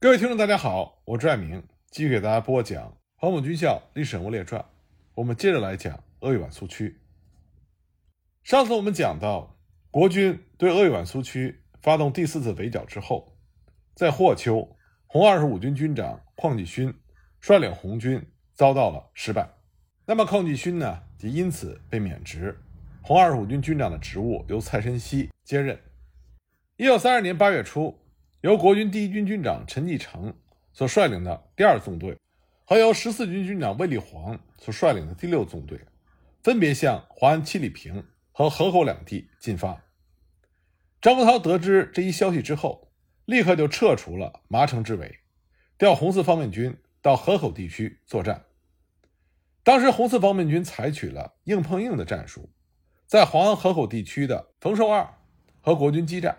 各位听众，大家好，我是爱明，继续给大家播讲《黄埔军校历史人物列传》。我们接着来讲鄂豫皖苏区。上次我们讲到，国军对鄂豫皖苏区发动第四次围剿之后，在霍丘，红二十五军军长邝继勋率领红军遭到了失败。那么邝继勋呢，也因此被免职，红二十五军军长的职务由蔡申熙接任。一九三二年八月初。由国军第一军军长陈继承所率领的第二纵队，和由十四军军长卫立煌所率领的第六纵队，分别向华安七里坪和河口两地进发。张国焘得知这一消息之后，立刻就撤除了麻城之围，调红四方面军到河口地区作战。当时红四方面军采取了硬碰硬的战术，在华安河口地区的冯寿二和国军激战。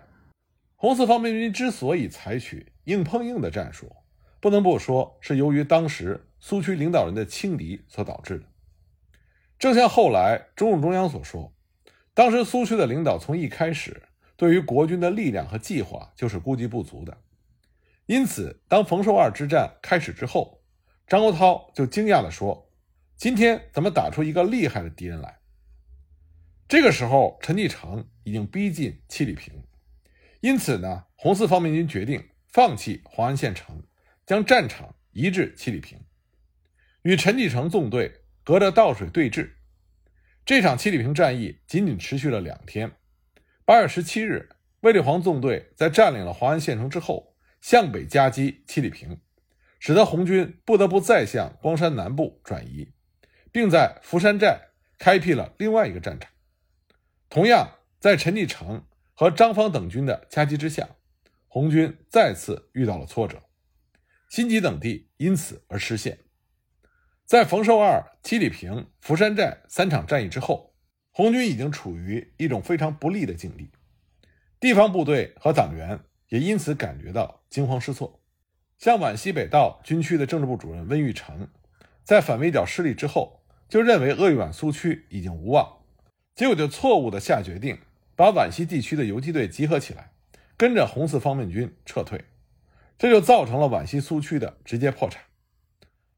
红四方面军之所以采取硬碰硬的战术，不能不说是由于当时苏区领导人的轻敌所导致的。正像后来中共中央所说，当时苏区的领导从一开始对于国军的力量和计划就是估计不足的，因此当冯寿二之战开始之后，张国焘就惊讶地说：“今天怎么打出一个厉害的敌人来？”这个时候，陈继承已经逼近七里坪。因此呢，红四方面军决定放弃黄安县城，将战场移至七里坪，与陈继承纵队隔着道水对峙。这场七里坪战役仅仅持续了两天。八月十七日，卫立煌纵队在占领了黄安县城之后，向北夹击七里坪，使得红军不得不再向光山南部转移，并在福山寨开辟了另外一个战场。同样，在陈继承。和张方等军的夹击之下，红军再次遇到了挫折，新集等地因此而失陷。在冯寿二、七里坪、福山寨三场战役之后，红军已经处于一种非常不利的境地，地方部队和党员也因此感觉到惊慌失措。像皖西北道军区的政治部主任温玉成，在反围剿失利之后，就认为鄂豫皖苏区已经无望，结果就错误的下决定。把皖西地区的游击队集合起来，跟着红四方面军撤退，这就造成了皖西苏区的直接破产。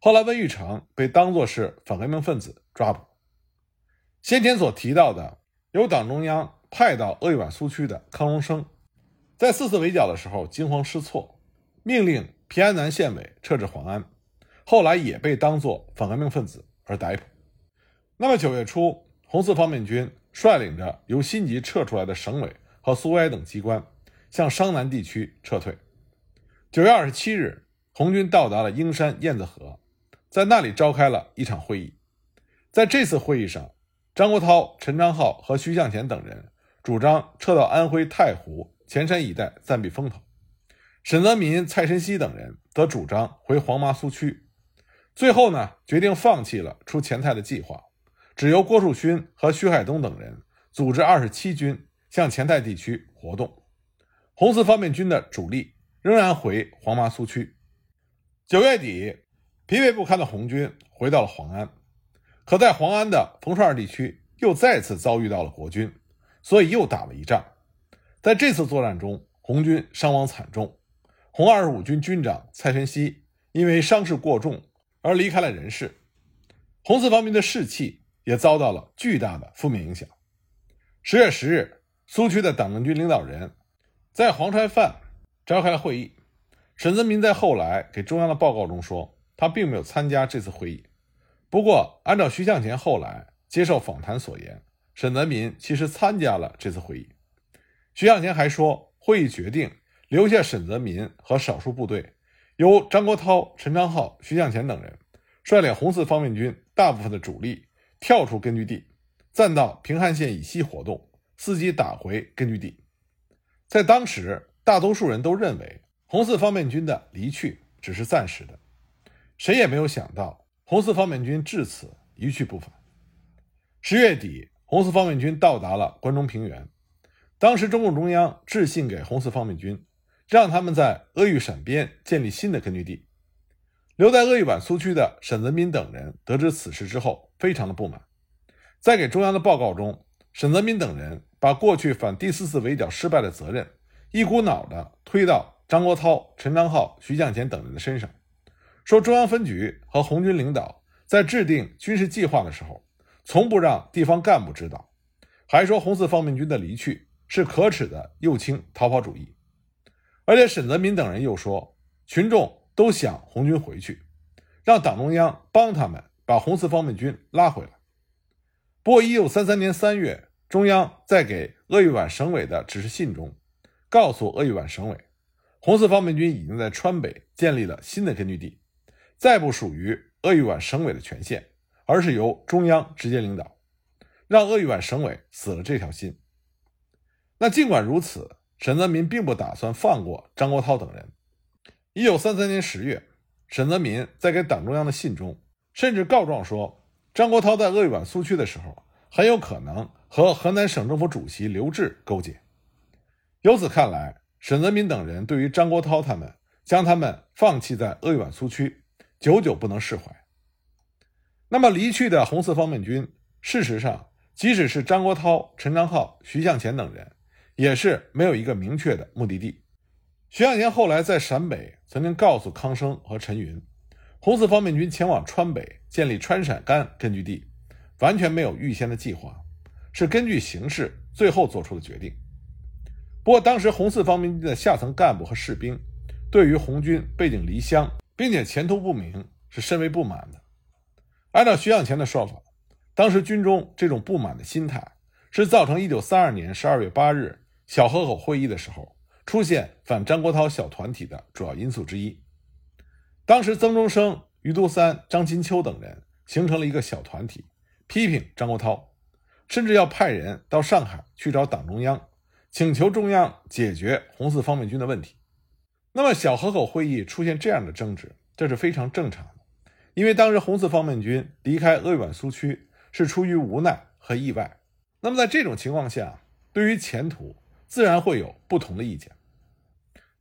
后来温玉成被当作是反革命分子抓捕。先前所提到的由党中央派到鄂豫皖苏区的康荣生，在四次围剿的时候惊慌失措，命令平安南县委撤至黄安，后来也被当作反革命分子而逮捕。那么九月初，红四方面军。率领着由新集撤出来的省委和苏维埃等机关，向商南地区撤退。九月二十七日，红军到达了英山燕子河，在那里召开了一场会议。在这次会议上，张国焘、陈昌浩和徐向前等人主张撤到安徽太湖、潜山一带暂避风头；沈泽民、蔡申熙等人则主张回黄麻苏区。最后呢，决定放弃了出前台的计划。只由郭树勋和徐海东等人组织二十七军向前台地区活动，红四方面军的主力仍然回黄麻苏区。九月底，疲惫不堪的红军回到了黄安，可在黄安的冯寿二地区又再次遭遇到了国军，所以又打了一仗。在这次作战中，红军伤亡惨重，红二十五军军长蔡申熙因为伤势过重而离开了人世，红四方面的士气。也遭到了巨大的负面影响。十月十日，苏区的党政军领导人，在黄川饭召开了会议。沈泽民在后来给中央的报告中说，他并没有参加这次会议。不过，按照徐向前后来接受访谈所言，沈泽民其实参加了这次会议。徐向前还说，会议决定留下沈泽民和少数部队，由张国焘、陈昌浩、徐向前等人率领红四方面军大部分的主力。跳出根据地，暂到平汉线以西活动，伺机打回根据地。在当时，大多数人都认为红四方面军的离去只是暂时的，谁也没有想到红四方面军至此一去不返。十月底，红四方面军到达了关中平原。当时，中共中央致信给红四方面军，让他们在鄂豫陕边建立新的根据地。留在鄂豫皖苏区的沈泽民等人得知此事之后，非常的不满。在给中央的报告中，沈泽民等人把过去反第四次围剿失败的责任一股脑的推到张国焘、陈昌浩、徐向前等人的身上，说中央分局和红军领导在制定军事计划的时候，从不让地方干部知道，还说红四方面军的离去是可耻的右倾逃跑主义。而且沈泽民等人又说，群众都想红军回去，让党中央帮他们把红四方面军拉回来。不过，一九三三年三月，中央在给鄂豫皖省委的指示信中，告诉鄂豫皖省委，红四方面军已经在川北建立了新的根据地，再不属于鄂豫皖省委的权限，而是由中央直接领导，让鄂豫皖省委死了这条心。那尽管如此。沈泽民并不打算放过张国焘等人。一九三三年十月，沈泽民在给党中央的信中，甚至告状说，张国焘在鄂豫皖苏区的时候，很有可能和河南省政府主席刘峙勾结。由此看来，沈泽民等人对于张国焘他们将他们放弃在鄂豫皖苏区，久久不能释怀。那么，离去的红四方面军，事实上，即使是张国焘、陈昌浩、徐向前等人。也是没有一个明确的目的地。徐向前后来在陕北曾经告诉康生和陈云，红四方面军前往川北建立川陕甘根据地，完全没有预先的计划，是根据形势最后做出的决定。不过，当时红四方面军的下层干部和士兵对于红军背井离乡并且前途不明是甚为不满的。按照徐向前的说法，当时军中这种不满的心态是造成1932年12月8日。小河口会议的时候，出现反张国焘小团体的主要因素之一。当时，曾中生、余都三、张金秋等人形成了一个小团体，批评张国焘，甚至要派人到上海去找党中央，请求中央解决红四方面军的问题。那么，小河口会议出现这样的争执，这是非常正常的，因为当时红四方面军离开鄂豫皖苏区是出于无奈和意外。那么，在这种情况下，对于前途，自然会有不同的意见，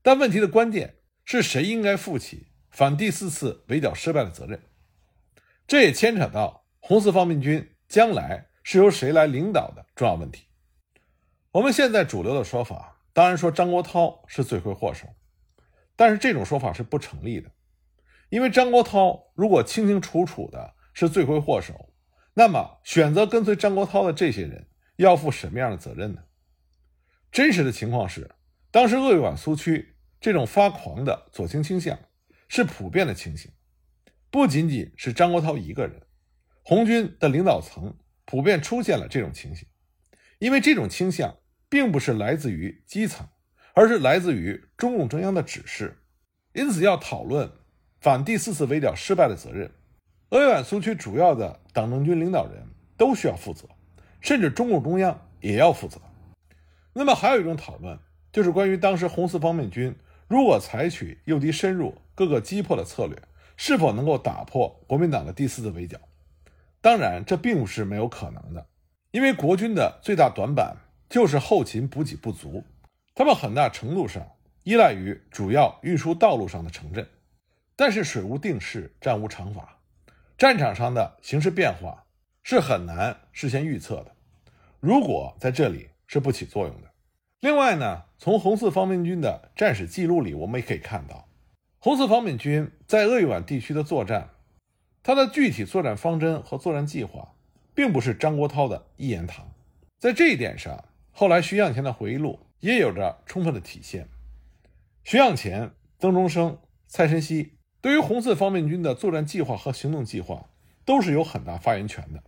但问题的关键是谁应该负起反第四次围剿失败的责任？这也牵扯到红四方面军将来是由谁来领导的重要问题。我们现在主流的说法当然说张国焘是罪魁祸首，但是这种说法是不成立的，因为张国焘如果清清楚楚的是罪魁祸首，那么选择跟随张国焘的这些人要负什么样的责任呢？真实的情况是，当时鄂豫皖苏区这种发狂的左倾倾向是普遍的情形，不仅仅是张国焘一个人，红军的领导层普遍出现了这种情形。因为这种倾向并不是来自于基层，而是来自于中共中央的指示。因此，要讨论反第四次围剿失败的责任，鄂豫皖苏区主要的党政军领导人都需要负责，甚至中共中央也要负责。那么还有一种讨论，就是关于当时红四方面军如果采取诱敌深入、各个击破的策略，是否能够打破国民党的第四次围剿？当然，这并不是没有可能的，因为国军的最大短板就是后勤补给不足，他们很大程度上依赖于主要运输道路上的城镇。但是水无定势，战无常法，战场上的形势变化是很难事先预测的。如果在这里，是不起作用的。另外呢，从红四方面军的战史记录里，我们也可以看到，红四方面军在鄂豫皖地区的作战，它的具体作战方针和作战计划，并不是张国焘的一言堂。在这一点上，后来徐向前的回忆录也有着充分的体现。徐向前、曾中生、蔡申熙对于红四方面军的作战计划和行动计划，都是有很大发言权的。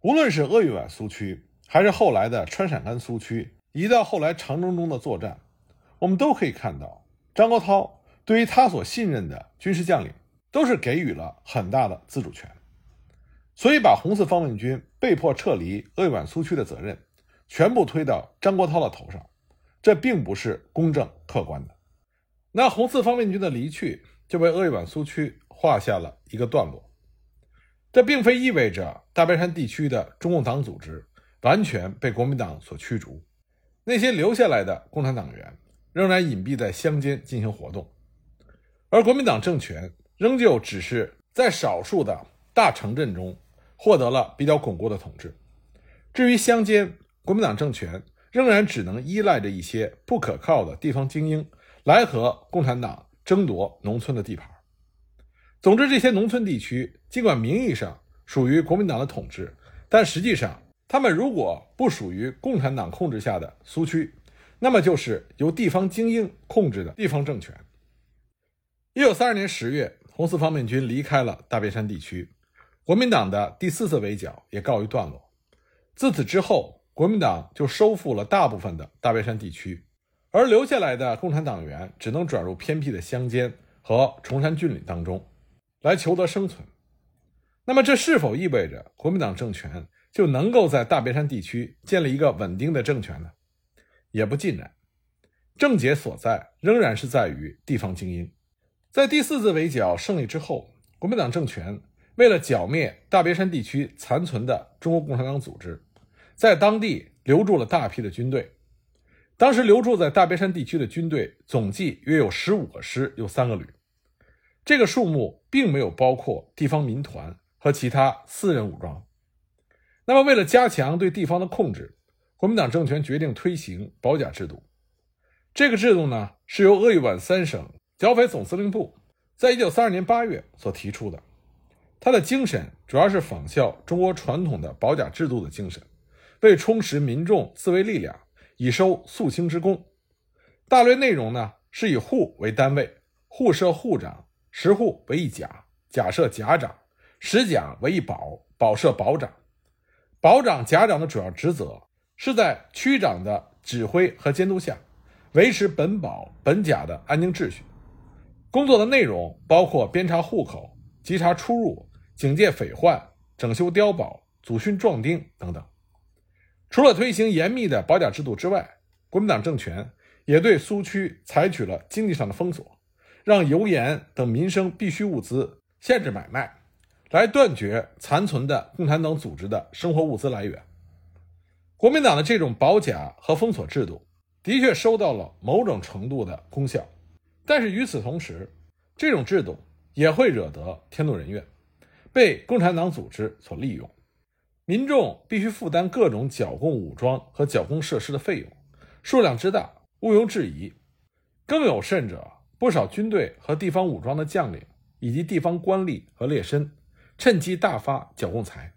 无论是鄂豫皖苏区，还是后来的川陕甘苏区，一到后来长征中的作战，我们都可以看到，张国焘对于他所信任的军事将领，都是给予了很大的自主权。所以，把红四方面军被迫撤离鄂豫皖苏区的责任，全部推到张国焘的头上，这并不是公正客观的。那红四方面军的离去，就为鄂豫皖苏区画下了一个段落。这并非意味着大别山地区的中共党组织。完全被国民党所驱逐，那些留下来的共产党员仍然隐蔽在乡间进行活动，而国民党政权仍旧只是在少数的大城镇中获得了比较巩固的统治。至于乡间，国民党政权仍然只能依赖着一些不可靠的地方精英来和共产党争夺农村的地盘。总之，这些农村地区尽管名义上属于国民党的统治，但实际上，他们如果不属于共产党控制下的苏区，那么就是由地方精英控制的地方政权。一九三二年十月，红四方面军离开了大别山地区，国民党的第四次围剿也告一段落。自此之后，国民党就收复了大部分的大别山地区，而留下来的共产党员只能转入偏僻的乡间和崇山峻岭当中，来求得生存。那么，这是否意味着国民党政权就能够在大别山地区建立一个稳定的政权呢？也不尽然。症结所在仍然是在于地方精英。在第四次围剿胜利之后，国民党政权为了剿灭大别山地区残存的中国共产党组织，在当地留住了大批的军队。当时留驻在大别山地区的军队总计约有十五个师，有三个旅。这个数目并没有包括地方民团和其他私人武装。那么，为了加强对地方的控制，国民党政权决定推行保甲制度。这个制度呢，是由鄂豫皖三省。剿匪总司令部在一九三二年八月所提出的，它的精神主要是仿效中国传统的保甲制度的精神，为充实民众自卫力量，以收肃清之功。大略内容呢，是以户为单位，户设户长，十户为一甲，甲设甲长，十甲为一保，保设保长。保长、甲长的主要职责是在区长的指挥和监督下，维持本保本甲的安宁秩序。工作的内容包括编查户口、稽查出入、警戒匪患、整修碉堡、组训壮丁等等。除了推行严密的保甲制度之外，国民党政权也对苏区采取了经济上的封锁，让油盐等民生必需物资限制买卖，来断绝残存的共产党组织的生活物资来源。国民党的这种保甲和封锁制度的确收到了某种程度的功效。但是与此同时，这种制度也会惹得天怒人怨，被共产党组织所利用。民众必须负担各种剿共武装和剿共设施的费用，数量之大毋庸置疑。更有甚者，不少军队和地方武装的将领以及地方官吏和劣绅，趁机大发剿共财。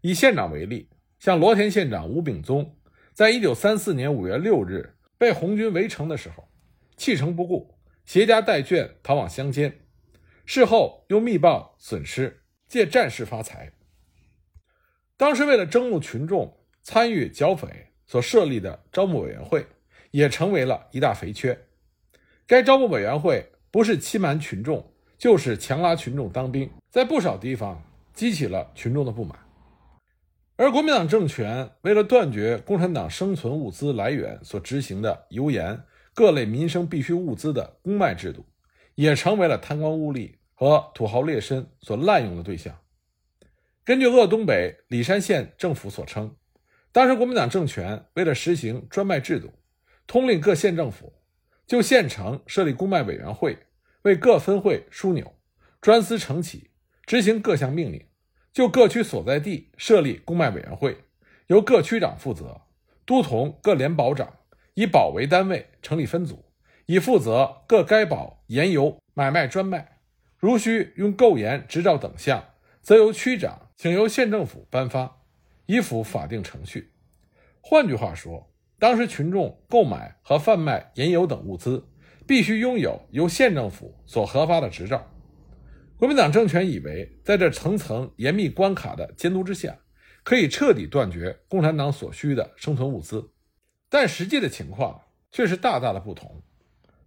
以县长为例，像罗田县长吴秉宗，在一九三四年五月六日被红军围城的时候，弃城不顾。携家带眷逃往乡间，事后又密报损失，借战事发财。当时为了征募群众参与剿匪所设立的招募委员会，也成为了一大肥缺。该招募委员会不是欺瞒群众，就是强拉群众当兵，在不少地方激起了群众的不满。而国民党政权为了断绝共产党生存物资来源所执行的油盐。各类民生必需物资的公卖制度，也成为了贪官污吏和土豪劣绅所滥用的对象。根据鄂东北里山县政府所称，当时国民党政权为了实行专卖制度，通令各县政府就县城设立公卖委员会，为各分会枢纽、专司承启，执行各项命令；就各区所在地设立公卖委员会，由各区长负责，督同各联保长。以保为单位成立分组，以负责各该保盐油买卖专卖。如需用购盐执照等项，则由区长请由县政府颁发，以符法定程序。换句话说，当时群众购买和贩卖盐油等物资，必须拥有由县政府所核发的执照。国民党政权以为，在这层层严密关卡的监督之下，可以彻底断绝共产党所需的生存物资。但实际的情况却是大大的不同。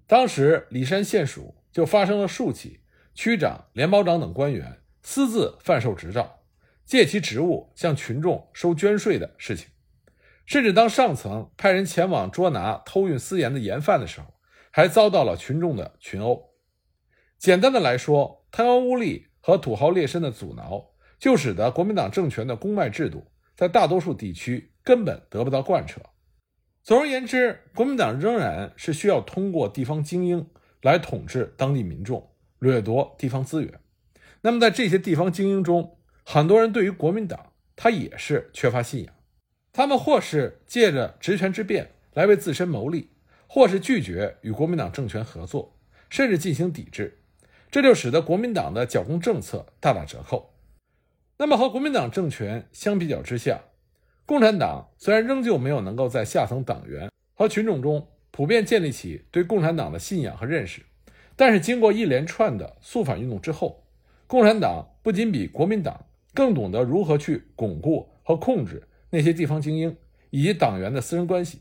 当时里山县署就发生了数起区长、联保长等官员私自贩售执照，借其职务向群众收捐税的事情。甚至当上层派人前往捉拿偷运私盐的盐贩的时候，还遭到了群众的群殴。简单的来说，贪官污吏和土豪劣绅的阻挠，就使得国民党政权的公卖制度在大多数地区根本得不到贯彻。总而言之，国民党仍然是需要通过地方精英来统治当地民众，掠夺地方资源。那么，在这些地方精英中，很多人对于国民党他也是缺乏信仰，他们或是借着职权之便来为自身谋利，或是拒绝与国民党政权合作，甚至进行抵制，这就使得国民党的剿共政策大打折扣。那么和国民党政权相比较之下，共产党虽然仍旧没有能够在下层党员和群众中普遍建立起对共产党的信仰和认识，但是经过一连串的肃反运动之后，共产党不仅比国民党更懂得如何去巩固和控制那些地方精英以及党员的私人关系，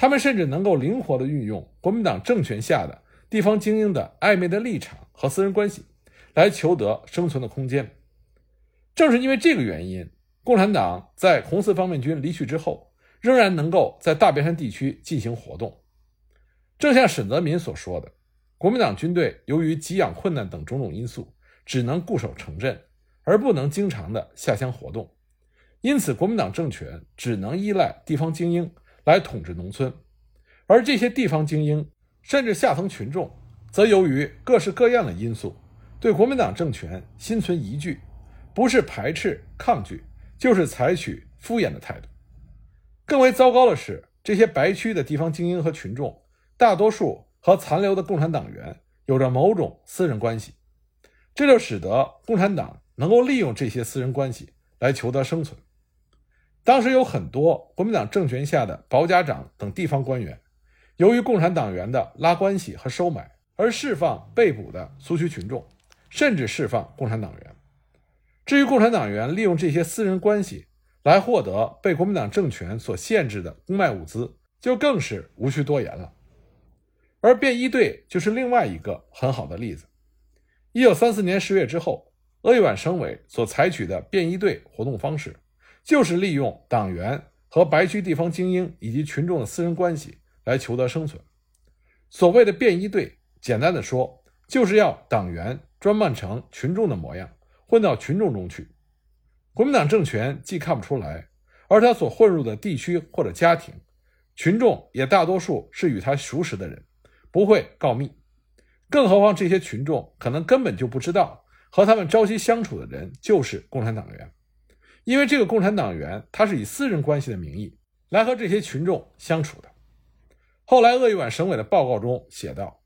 他们甚至能够灵活地运用国民党政权下的地方精英的暧昧的立场和私人关系，来求得生存的空间。正是因为这个原因，共产党在红四方面军离去之后，仍然能够在大别山地区进行活动。正像沈泽民所说的，国民党军队由于给养困难等种种因素。只能固守城镇，而不能经常的下乡活动，因此国民党政权只能依赖地方精英来统治农村，而这些地方精英甚至下层群众，则由于各式各样的因素，对国民党政权心存疑惧，不是排斥抗拒，就是采取敷衍的态度。更为糟糕的是，这些白区的地方精英和群众，大多数和残留的共产党员有着某种私人关系。这就使得共产党能够利用这些私人关系来求得生存。当时有很多国民党政权下的保甲长等地方官员，由于共产党员的拉关系和收买，而释放被捕的苏区群众，甚至释放共产党员。至于共产党员利用这些私人关系来获得被国民党政权所限制的公卖物资，就更是无需多言了。而便衣队就是另外一个很好的例子。一九三四年十月之后，鄂豫皖省委所采取的便衣队活动方式，就是利用党员和白区地方精英以及群众的私人关系来求得生存。所谓的便衣队，简单的说，就是要党员装扮成群众的模样，混到群众中去。国民党政权既看不出来，而他所混入的地区或者家庭群众也大多数是与他熟识的人，不会告密。更何况，这些群众可能根本就不知道和他们朝夕相处的人就是共产党员，因为这个共产党员他是以私人关系的名义来和这些群众相处的。后来，鄂豫皖省委的报告中写道，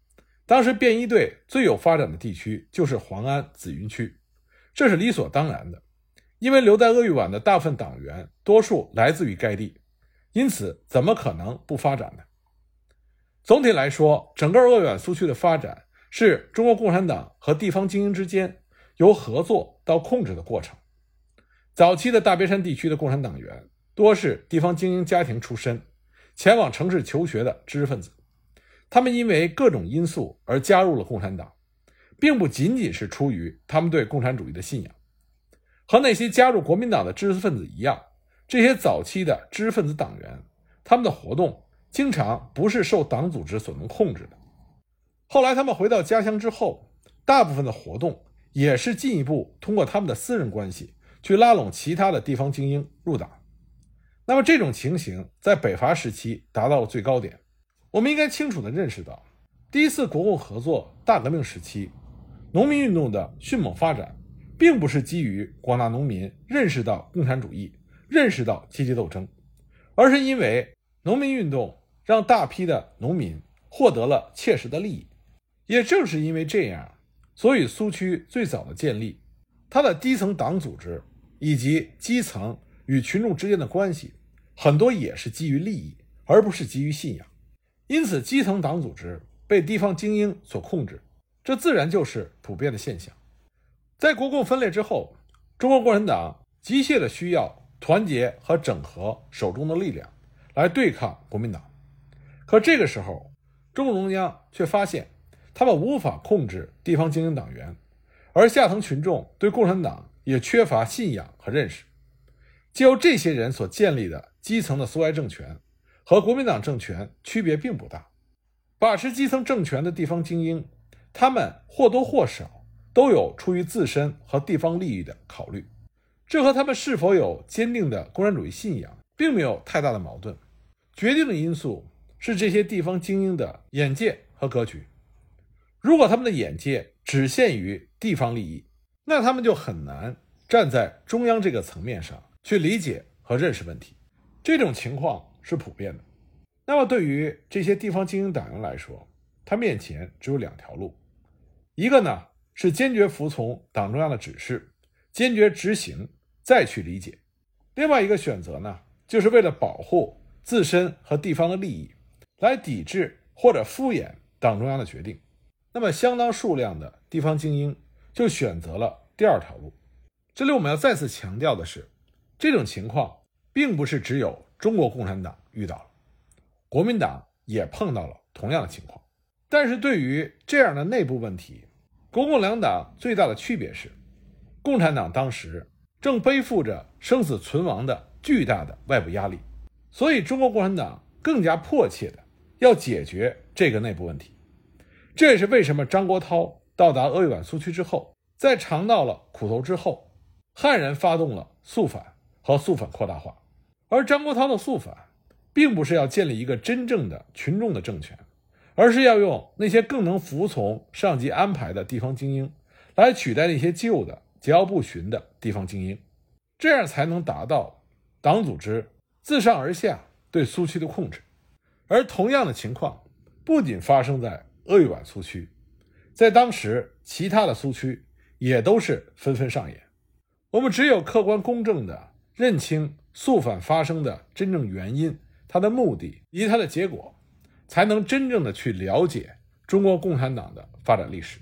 当时便衣队最有发展的地区就是黄安紫云区，这是理所当然的，因为留在鄂豫皖的大部分党员多数来自于该地，因此怎么可能不发展呢？总体来说，整个鄂豫皖苏区的发展。是中国共产党和地方精英之间由合作到控制的过程。早期的大别山地区的共产党员多是地方精英家庭出身，前往城市求学的知识分子。他们因为各种因素而加入了共产党，并不仅仅是出于他们对共产主义的信仰。和那些加入国民党的知识分子一样，这些早期的知识分子党员，他们的活动经常不是受党组织所能控制的。后来他们回到家乡之后，大部分的活动也是进一步通过他们的私人关系去拉拢其他的地方精英入党。那么这种情形在北伐时期达到了最高点。我们应该清楚地认识到，第一次国共合作大革命时期，农民运动的迅猛发展，并不是基于广大农民认识到共产主义、认识到阶级斗争，而是因为农民运动让大批的农民获得了切实的利益。也正是因为这样，所以苏区最早的建立，它的低层党组织以及基层与群众之间的关系，很多也是基于利益，而不是基于信仰。因此，基层党组织被地方精英所控制，这自然就是普遍的现象。在国共分裂之后，中国共产党急切的需要团结和整合手中的力量，来对抗国民党。可这个时候，中共中央却发现。他们无法控制地方精英党员，而下层群众对共产党也缺乏信仰和认识。借由这些人所建立的基层的苏维埃政权，和国民党政权区别并不大。把持基层政权的地方精英，他们或多或少都有出于自身和地方利益的考虑，这和他们是否有坚定的共产主义信仰并没有太大的矛盾。决定的因素是这些地方精英的眼界和格局。如果他们的眼界只限于地方利益，那他们就很难站在中央这个层面上去理解和认识问题。这种情况是普遍的。那么，对于这些地方精英党员来说，他面前只有两条路：一个呢是坚决服从党中央的指示，坚决执行，再去理解；另外一个选择呢，就是为了保护自身和地方的利益，来抵制或者敷衍党中央的决定。那么，相当数量的地方精英就选择了第二条路。这里我们要再次强调的是，这种情况并不是只有中国共产党遇到了。国民党也碰到了同样的情况，但是对于这样的内部问题，国共两党最大的区别是，共产党当时正背负着生死存亡的巨大的外部压力，所以中国共产党更加迫切的要解决这个内部问题。这也是为什么张国焘到达鄂豫皖苏区之后，在尝到了苦头之后，悍然发动了肃反和肃反扩大化，而张国焘的肃反。并不是要建立一个真正的群众的政权，而是要用那些更能服从上级安排的地方精英，来取代那些旧的桀骜不驯的地方精英，这样才能达到党组织自上而下对苏区的控制。而同样的情况不仅发生在鄂豫皖苏区，在当时其他的苏区也都是纷纷上演。我们只有客观公正地认清肃反发生的真正原因。它的目的以及它的结果，才能真正的去了解中国共产党的发展历史。